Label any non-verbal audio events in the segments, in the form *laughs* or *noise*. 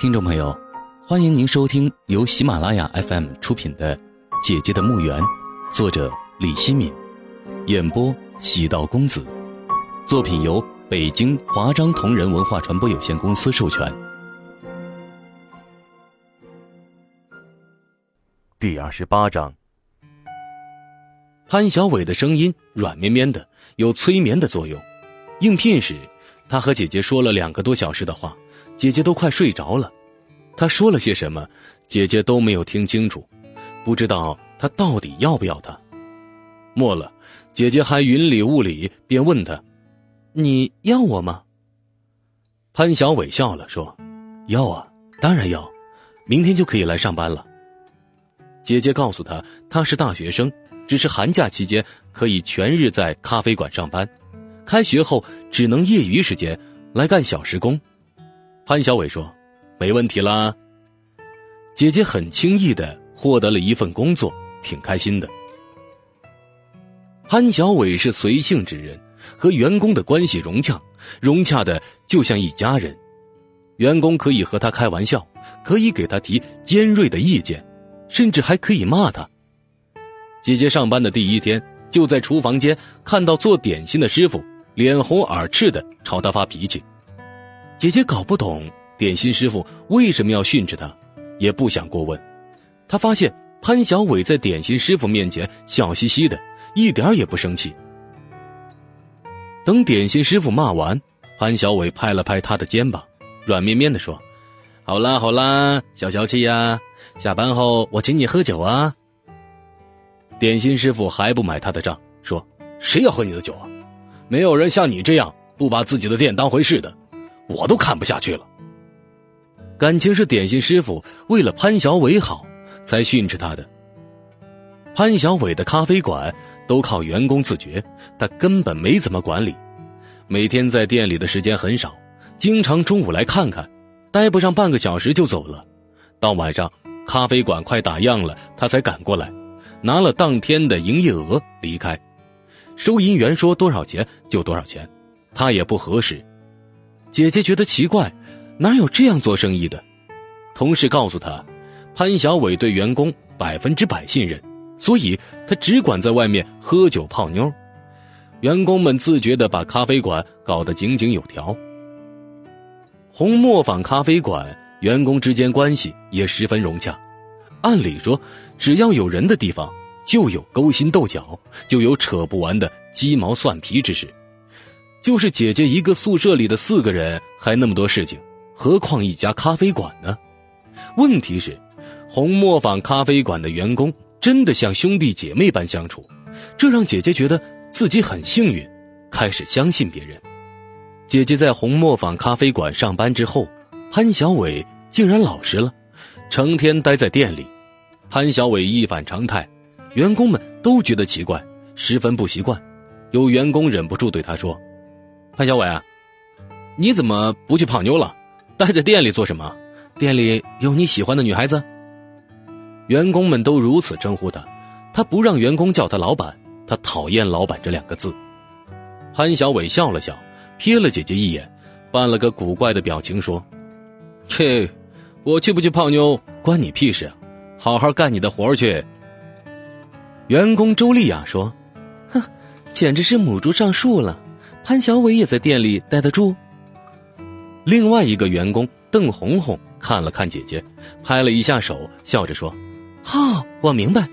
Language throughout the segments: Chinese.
听众朋友，欢迎您收听由喜马拉雅 FM 出品的《姐姐的墓园》，作者李希敏，演播喜道公子。作品由北京华章同仁文化传播有限公司授权。第二十八章，潘小伟的声音软绵绵的，有催眠的作用。应聘时，他和姐姐说了两个多小时的话。姐姐都快睡着了，他说了些什么，姐姐都没有听清楚，不知道他到底要不要他。末了，姐姐还云里雾里，便问他：“你要我吗？”潘小伟笑了，说：“要啊，当然要，明天就可以来上班了。”姐姐告诉他，他是大学生，只是寒假期间可以全日在咖啡馆上班，开学后只能业余时间来干小时工。潘小伟说：“没问题啦。”姐姐很轻易的获得了一份工作，挺开心的。潘小伟是随性之人，和员工的关系融洽，融洽的就像一家人。员工可以和他开玩笑，可以给他提尖锐的意见，甚至还可以骂他。姐姐上班的第一天，就在厨房间看到做点心的师傅脸红耳赤的朝他发脾气。姐姐搞不懂点心师傅为什么要训斥他，也不想过问。她发现潘小伟在点心师傅面前笑嘻嘻的，一点也不生气。等点心师傅骂完，潘小伟拍了拍他的肩膀，软绵绵的说：“好啦好啦，消消气呀，下班后我请你喝酒啊。”点心师傅还不买他的账，说：“谁要喝你的酒啊？没有人像你这样不把自己的店当回事的。”我都看不下去了。感情是点心师傅为了潘小伟好，才训斥他的。潘小伟的咖啡馆都靠员工自觉，他根本没怎么管理，每天在店里的时间很少，经常中午来看看，待不上半个小时就走了。到晚上，咖啡馆快打烊了，他才赶过来，拿了当天的营业额离开。收银员说多少钱就多少钱，他也不核实。姐姐觉得奇怪，哪有这样做生意的？同事告诉她，潘小伟对员工百分之百信任，所以他只管在外面喝酒泡妞。员工们自觉地把咖啡馆搞得井井有条。红磨坊咖啡馆员工之间关系也十分融洽。按理说，只要有人的地方，就有勾心斗角，就有扯不完的鸡毛蒜皮之事。就是姐姐一个宿舍里的四个人还那么多事情，何况一家咖啡馆呢？问题是，红磨坊咖啡馆的员工真的像兄弟姐妹般相处，这让姐姐觉得自己很幸运，开始相信别人。姐姐在红磨坊咖啡馆上班之后，潘小伟竟然老实了，成天待在店里。潘小伟一反常态，员工们都觉得奇怪，十分不习惯。有员工忍不住对他说。潘小伟，你怎么不去泡妞了？待在店里做什么？店里有你喜欢的女孩子？员工们都如此称呼他，他不让员工叫他老板，他讨厌“老板”这两个字。潘小伟笑了笑，瞥了姐姐一眼，扮了个古怪的表情说：“切，我去不去泡妞关你屁事啊！好好干你的活去。”员工周丽雅说：“哼，简直是母猪上树了。”潘小伟也在店里待得住。另外一个员工邓红红看了看姐姐，拍了一下手，笑着说：“哦，我明白，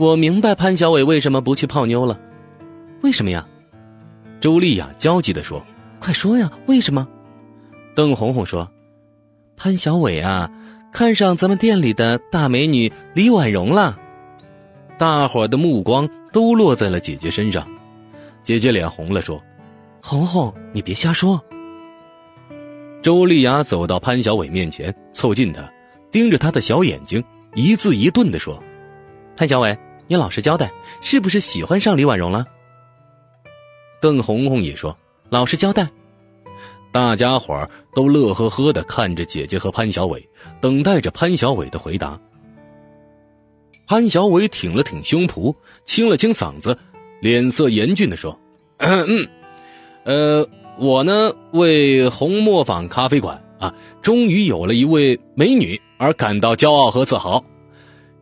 我明白潘小伟为什么不去泡妞了。为什么呀？”周丽雅焦急地说：“快说呀，为什么？”邓红红说：“潘小伟啊，看上咱们店里的大美女李婉容了。”大伙的目光都落在了姐姐身上，姐姐脸红了，说。红红，你别瞎说。周丽雅走到潘小伟面前，凑近他，盯着他的小眼睛，一字一顿的说：“潘小伟，你老实交代，是不是喜欢上李婉容了？”邓红红也说：“老实交代。”大家伙都乐呵呵的看着姐姐和潘小伟，等待着潘小伟的回答。潘小伟挺了挺胸脯，清了清嗓子，脸色严峻的说：“嗯嗯。”呃，我呢为红磨坊咖啡馆啊，终于有了一位美女而感到骄傲和自豪。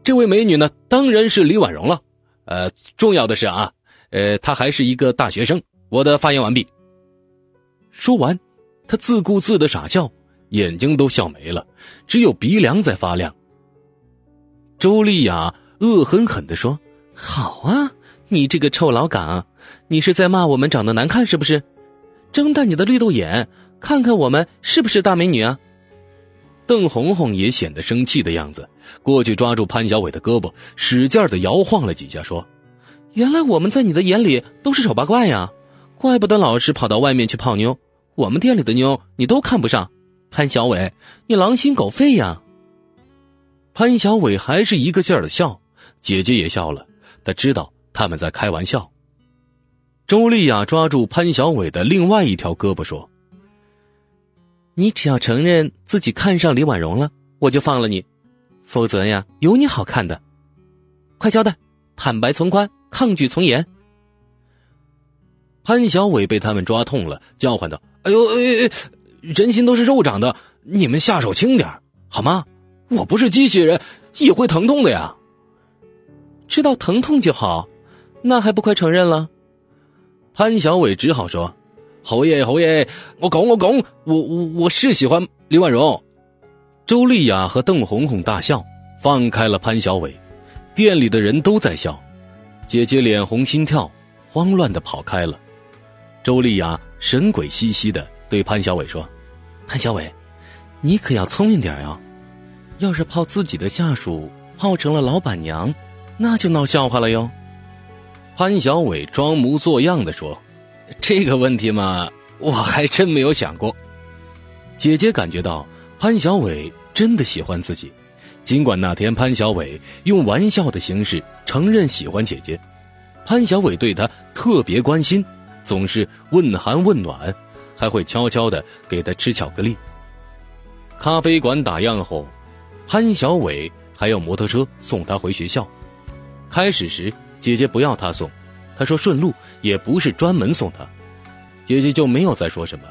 这位美女呢，当然是李婉容了。呃，重要的是啊，呃，她还是一个大学生。我的发言完毕。说完，他自顾自的傻笑，眼睛都笑没了，只有鼻梁在发亮。周丽雅恶狠狠地说：“好啊，你这个臭老岗，你是在骂我们长得难看是不是？睁大你的绿豆眼，看看我们是不是大美女啊？”邓红红也显得生气的样子，过去抓住潘小伟的胳膊，使劲的摇晃了几下，说：“原来我们在你的眼里都是丑八怪呀，怪不得老是跑到外面去泡妞。我们店里的妞你都看不上，潘小伟，你狼心狗肺呀！”潘小伟还是一个劲儿的笑，姐姐也笑了，她知道他们在开玩笑。周丽雅抓住潘小伟的另外一条胳膊说。你只要承认自己看上李婉容了，我就放了你；否则呀，有你好看的。快交代，坦白从宽，抗拒从严。潘小伟被他们抓痛了，叫唤道：“哎呦，哎哎，人心都是肉长的，你们下手轻点好吗？我不是机器人，也会疼痛的呀。知道疼痛就好，那还不快承认了？”潘小伟只好说。侯爷，侯爷，我拱，我拱，我我我是喜欢李婉容。周丽雅和邓红红大笑，放开了潘小伟。店里的人都在笑，姐姐脸红心跳，慌乱的跑开了。周丽雅神鬼兮兮的对潘小伟说：“潘小伟，你可要聪明点啊！要是泡自己的下属泡成了老板娘，那就闹笑话了哟。”潘小伟装模作样的说。这个问题嘛，我还真没有想过。姐姐感觉到潘小伟真的喜欢自己，尽管那天潘小伟用玩笑的形式承认喜欢姐姐，潘小伟对她特别关心，总是问寒问暖，还会悄悄的给她吃巧克力。咖啡馆打烊后，潘小伟还要摩托车送她回学校。开始时，姐姐不要他送。他说：“顺路也不是专门送他，姐姐就没有再说什么。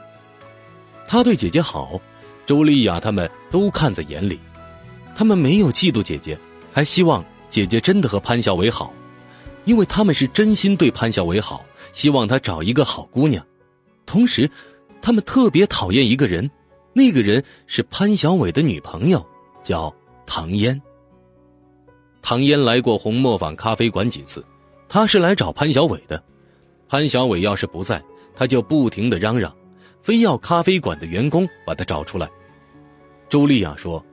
他对姐姐好，周丽雅他们都看在眼里。他们没有嫉妒姐姐，还希望姐姐真的和潘小伟好，因为他们是真心对潘小伟好，希望他找一个好姑娘。同时，他们特别讨厌一个人，那个人是潘小伟的女朋友，叫唐嫣。唐嫣来过红磨坊咖啡馆几次。”他是来找潘小伟的，潘小伟要是不在，他就不停的嚷嚷，非要咖啡馆的员工把他找出来。朱莉亚说：“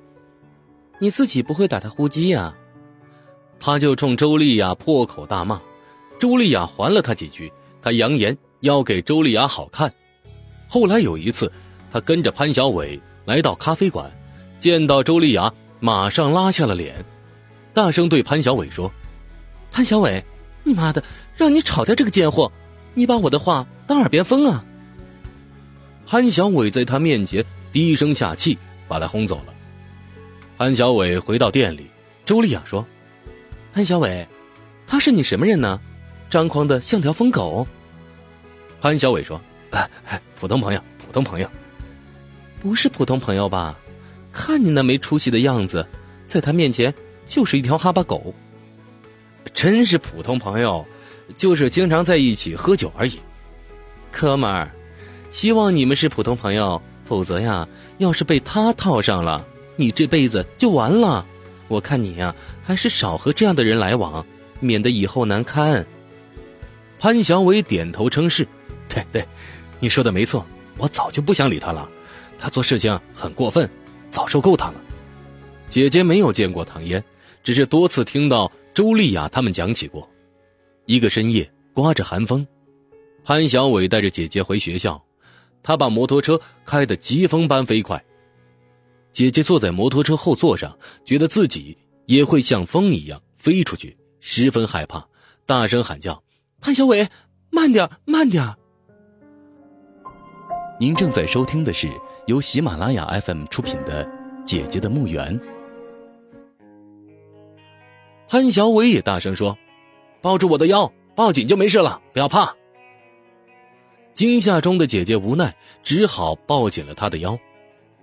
你自己不会打他呼机呀？”他就冲周丽雅破口大骂，周丽亚还了他几句，他扬言要给周丽雅好看。后来有一次，他跟着潘小伟来到咖啡馆，见到周丽雅，马上拉下了脸，大声对潘小伟说：“潘小伟。”你妈的，让你炒掉这个贱货！你把我的话当耳边风啊！潘小伟在他面前低声下气，把他轰走了。潘小伟回到店里，周丽雅说：“潘小伟，他是你什么人呢？张狂的像条疯狗。”潘小伟说：“普通朋友，普通朋友，不是普通朋友吧？看你那没出息的样子，在他面前就是一条哈巴狗。”真是普通朋友，就是经常在一起喝酒而已。哥们儿，希望你们是普通朋友，否则呀，要是被他套上了，你这辈子就完了。我看你呀，还是少和这样的人来往，免得以后难堪。潘小伟点头称是：“对对，你说的没错，我早就不想理他了。他做事情很过分，早受够他了。”姐姐没有见过唐嫣，只是多次听到。周丽雅他们讲起过，一个深夜刮着寒风，潘小伟带着姐姐回学校，他把摩托车开得疾风般飞快。姐姐坐在摩托车后座上，觉得自己也会像风一样飞出去，十分害怕，大声喊叫：“潘小伟，慢点，慢点！”您正在收听的是由喜马拉雅 FM 出品的《姐姐的墓园》。潘小伟也大声说：“抱住我的腰，抱紧就没事了，不要怕。”惊吓中的姐姐无奈，只好抱紧了他的腰。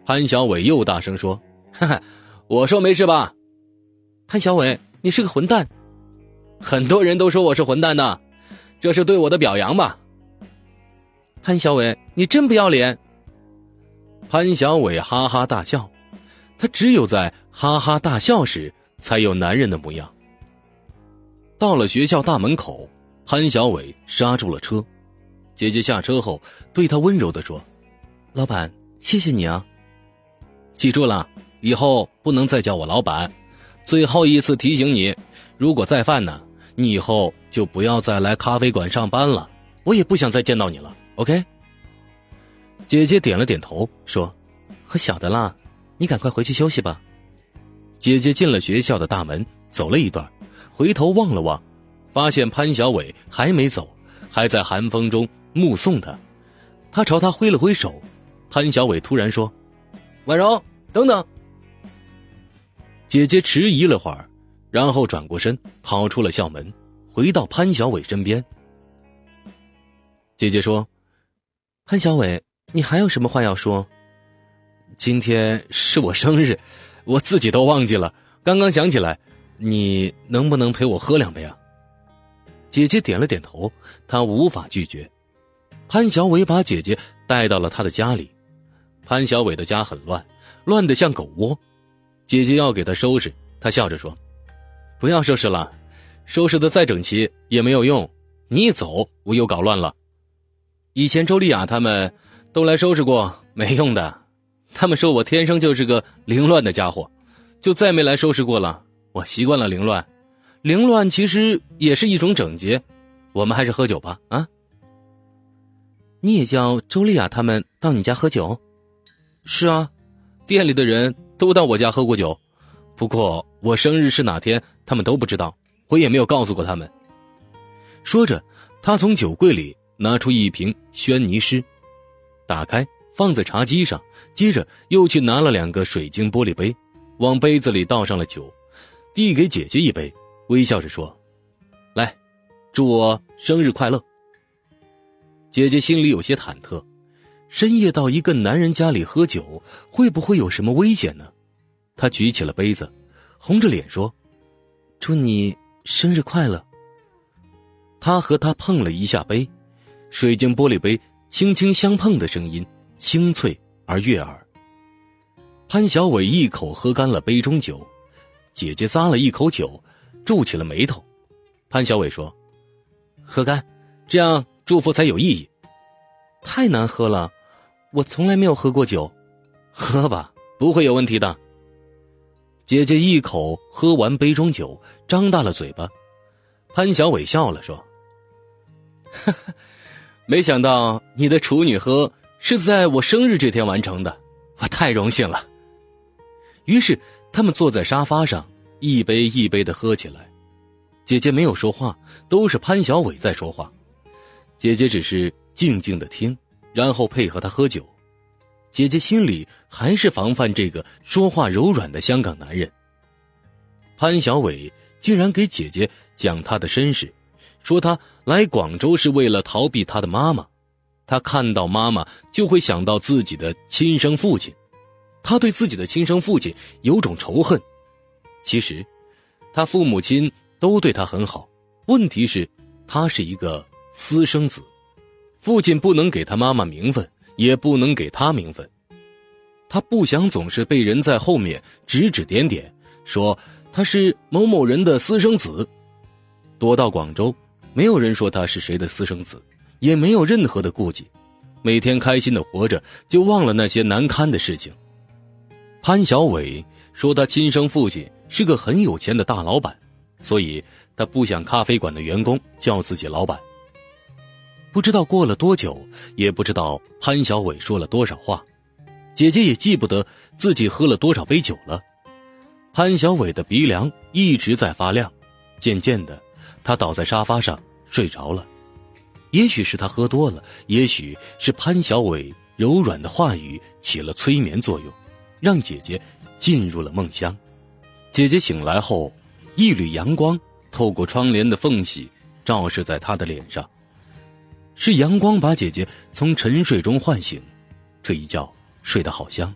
潘小伟又大声说：“哈哈，我说没事吧？”潘小伟，你是个混蛋！很多人都说我是混蛋的，这是对我的表扬吧？潘小伟，你真不要脸！潘小伟哈哈大笑，他只有在哈哈大笑时才有男人的模样。到了学校大门口，潘小伟刹住了车。姐姐下车后，对他温柔的说：“老板，谢谢你啊！记住了，以后不能再叫我老板。最后一次提醒你，如果再犯呢，你以后就不要再来咖啡馆上班了。我也不想再见到你了。OK？” 姐姐点了点头，说：“我晓得啦，你赶快回去休息吧。”姐姐进了学校的大门，走了一段，回头望了望，发现潘小伟还没走，还在寒风中。目送他，他朝他挥了挥手。潘小伟突然说：“婉柔，等等。”姐姐迟疑了会儿，然后转过身跑出了校门，回到潘小伟身边。姐姐说：“潘小伟，你还有什么话要说？今天是我生日，我自己都忘记了，刚刚想起来，你能不能陪我喝两杯啊？”姐姐点了点头，她无法拒绝。潘小伟把姐姐带到了他的家里，潘小伟的家很乱，乱得像狗窝。姐姐要给他收拾，他笑着说：“不要收拾了，收拾的再整齐也没有用，你一走我又搞乱了。以前周丽雅他们都来收拾过，没用的，他们说我天生就是个凌乱的家伙，就再没来收拾过了。我习惯了凌乱，凌乱其实也是一种整洁。我们还是喝酒吧，啊。”你也叫周丽雅他们到你家喝酒？是啊，店里的人都到我家喝过酒。不过我生日是哪天，他们都不知道，我也没有告诉过他们。说着，他从酒柜里拿出一瓶轩尼诗，打开放在茶几上，接着又去拿了两个水晶玻璃杯，往杯子里倒上了酒，递给姐姐一杯，微笑着说：“来，祝我生日快乐。”姐姐心里有些忐忑，深夜到一个男人家里喝酒，会不会有什么危险呢？她举起了杯子，红着脸说：“祝你生日快乐。”他和她碰了一下杯，水晶玻璃杯轻轻相碰的声音清脆而悦耳。潘小伟一口喝干了杯中酒，姐姐咂了一口酒，皱起了眉头。潘小伟说：“喝干，这样。”祝福才有意义。太难喝了，我从来没有喝过酒。喝吧，不会有问题的。姐姐一口喝完杯中酒，张大了嘴巴。潘小伟笑了，说：“ *laughs* 没想到你的处女喝是在我生日这天完成的，我太荣幸了。”于是他们坐在沙发上，一杯一杯的喝起来。姐姐没有说话，都是潘小伟在说话。姐姐只是静静的听，然后配合他喝酒。姐姐心里还是防范这个说话柔软的香港男人。潘小伟竟然给姐姐讲他的身世，说他来广州是为了逃避他的妈妈。他看到妈妈就会想到自己的亲生父亲，他对自己的亲生父亲有种仇恨。其实，他父母亲都对他很好，问题是，他是一个。私生子，父亲不能给他妈妈名分，也不能给他名分。他不想总是被人在后面指指点点，说他是某某人的私生子。躲到广州，没有人说他是谁的私生子，也没有任何的顾忌，每天开心的活着，就忘了那些难堪的事情。潘小伟说，他亲生父亲是个很有钱的大老板，所以他不想咖啡馆的员工叫自己老板。不知道过了多久，也不知道潘小伟说了多少话，姐姐也记不得自己喝了多少杯酒了。潘小伟的鼻梁一直在发亮，渐渐的，他倒在沙发上睡着了。也许是他喝多了，也许是潘小伟柔软的话语起了催眠作用，让姐姐进入了梦乡。姐姐醒来后，一缕阳光透过窗帘的缝隙照射在她的脸上。是阳光把姐姐从沉睡中唤醒，这一觉睡得好香。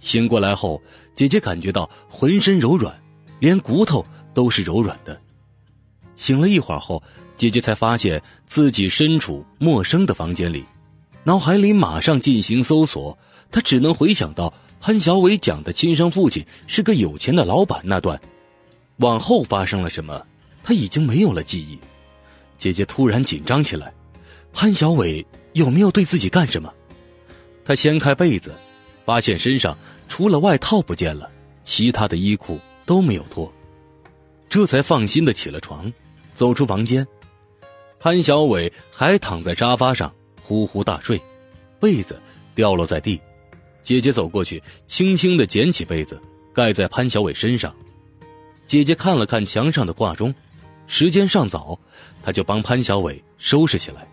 醒过来后，姐姐感觉到浑身柔软，连骨头都是柔软的。醒了一会儿后，姐姐才发现自己身处陌生的房间里，脑海里马上进行搜索。她只能回想到潘小伟讲的亲生父亲是个有钱的老板那段，往后发生了什么，她已经没有了记忆。姐姐突然紧张起来，潘小伟有没有对自己干什么？她掀开被子，发现身上除了外套不见了，其他的衣裤都没有脱，这才放心的起了床。走出房间，潘小伟还躺在沙发上呼呼大睡，被子掉落在地。姐姐走过去，轻轻的捡起被子盖在潘小伟身上。姐姐看了看墙上的挂钟，时间尚早，她就帮潘小伟收拾起来。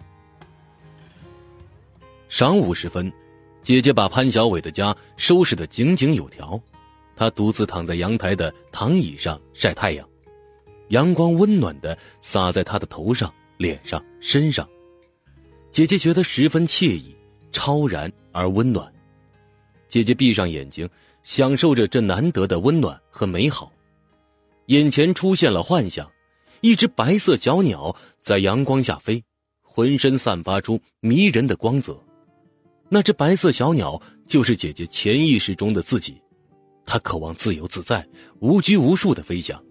晌午时分，姐姐把潘小伟的家收拾得井井有条，她独自躺在阳台的躺椅上晒太阳。阳光温暖的洒在她的头上、脸上、身上，姐姐觉得十分惬意、超然而温暖。姐姐闭上眼睛，享受着这难得的温暖和美好。眼前出现了幻象，一只白色小鸟在阳光下飞，浑身散发出迷人的光泽。那只白色小鸟就是姐姐潜意识中的自己，她渴望自由自在、无拘无束的飞翔。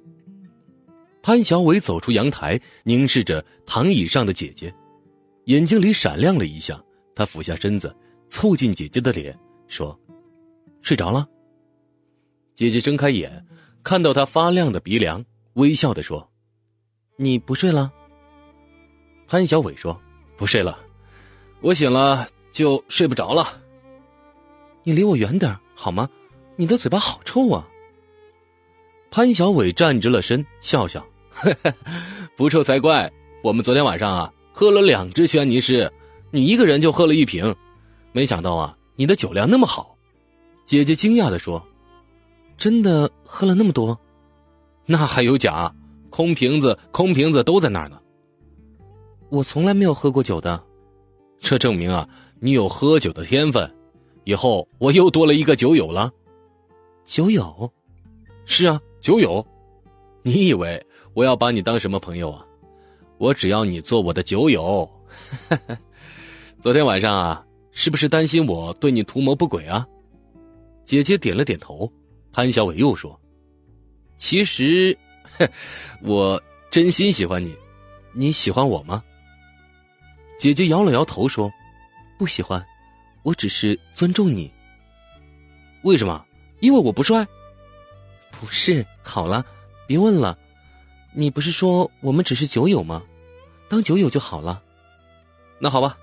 潘小伟走出阳台，凝视着躺椅上的姐姐，眼睛里闪亮了一下。他俯下身子，凑近姐姐的脸，说：“睡着了。”姐姐睁开眼，看到他发亮的鼻梁，微笑的说：“你不睡了？”潘小伟说：“不睡了，我醒了就睡不着了。”你离我远点好吗？你的嘴巴好臭啊！潘小伟站直了身，笑笑：“ *laughs* 不臭才怪！我们昨天晚上啊，喝了两只轩尼诗，你一个人就喝了一瓶。没想到啊，你的酒量那么好。”姐姐惊讶的说：“真的喝了那么多？那还有假？空瓶子，空瓶子都在那儿呢。我从来没有喝过酒的，这证明啊，你有喝酒的天分。以后我又多了一个酒友了。酒友？是啊。”酒友，你以为我要把你当什么朋友啊？我只要你做我的酒友。*laughs* 昨天晚上啊，是不是担心我对你图谋不轨啊？姐姐点了点头。潘小伟又说：“其实，我真心喜欢你，你喜欢我吗？”姐姐摇了摇头说：“不喜欢，我只是尊重你。为什么？因为我不帅。”不是，好了，别问了。你不是说我们只是酒友吗？当酒友就好了。那好吧，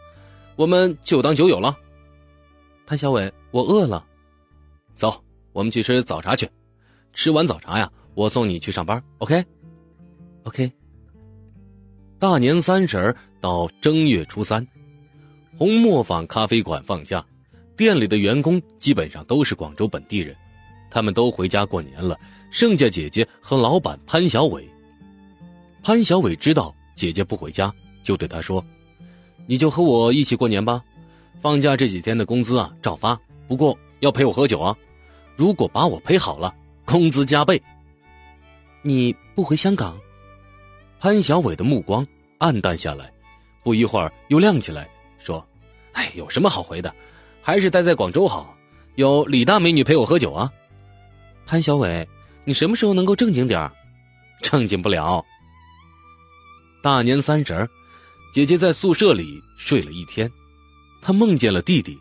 我们就当酒友了。潘小伟，我饿了，走，我们去吃早茶去。吃完早茶呀，我送你去上班。OK，OK。大年三十到正月初三，红磨坊咖啡馆放假，店里的员工基本上都是广州本地人。他们都回家过年了，剩下姐姐和老板潘小伟。潘小伟知道姐姐不回家，就对他说：“你就和我一起过年吧，放假这几天的工资啊照发，不过要陪我喝酒啊。如果把我陪好了，工资加倍。”你不回香港？潘小伟的目光暗淡下来，不一会儿又亮起来，说：“哎，有什么好回的？还是待在广州好，有李大美女陪我喝酒啊。”潘小伟，你什么时候能够正经点儿正经不了。大年三十姐姐在宿舍里睡了一天，她梦见了弟弟，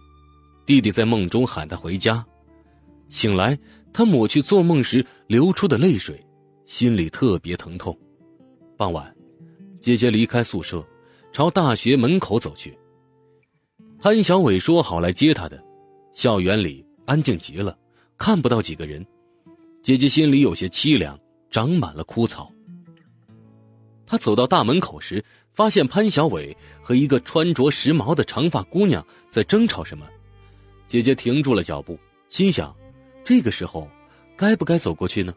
弟弟在梦中喊她回家。醒来，她抹去做梦时流出的泪水，心里特别疼痛。傍晚，姐姐离开宿舍，朝大学门口走去。潘小伟说好来接她的，校园里安静极了，看不到几个人。姐姐心里有些凄凉，长满了枯草。她走到大门口时，发现潘小伟和一个穿着时髦的长发姑娘在争吵什么。姐姐停住了脚步，心想：这个时候该不该走过去呢？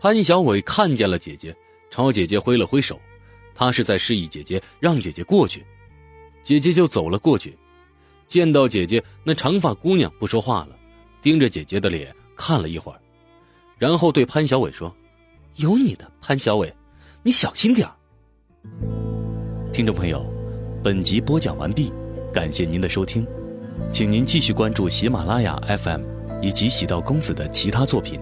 潘小伟看见了姐姐，朝姐姐挥了挥手，他是在示意姐姐让姐姐过去。姐姐就走了过去，见到姐姐，那长发姑娘不说话了。盯着姐姐的脸看了一会儿，然后对潘小伟说：“有你的，潘小伟，你小心点听众朋友，本集播讲完毕，感谢您的收听，请您继续关注喜马拉雅 FM 以及喜道公子的其他作品。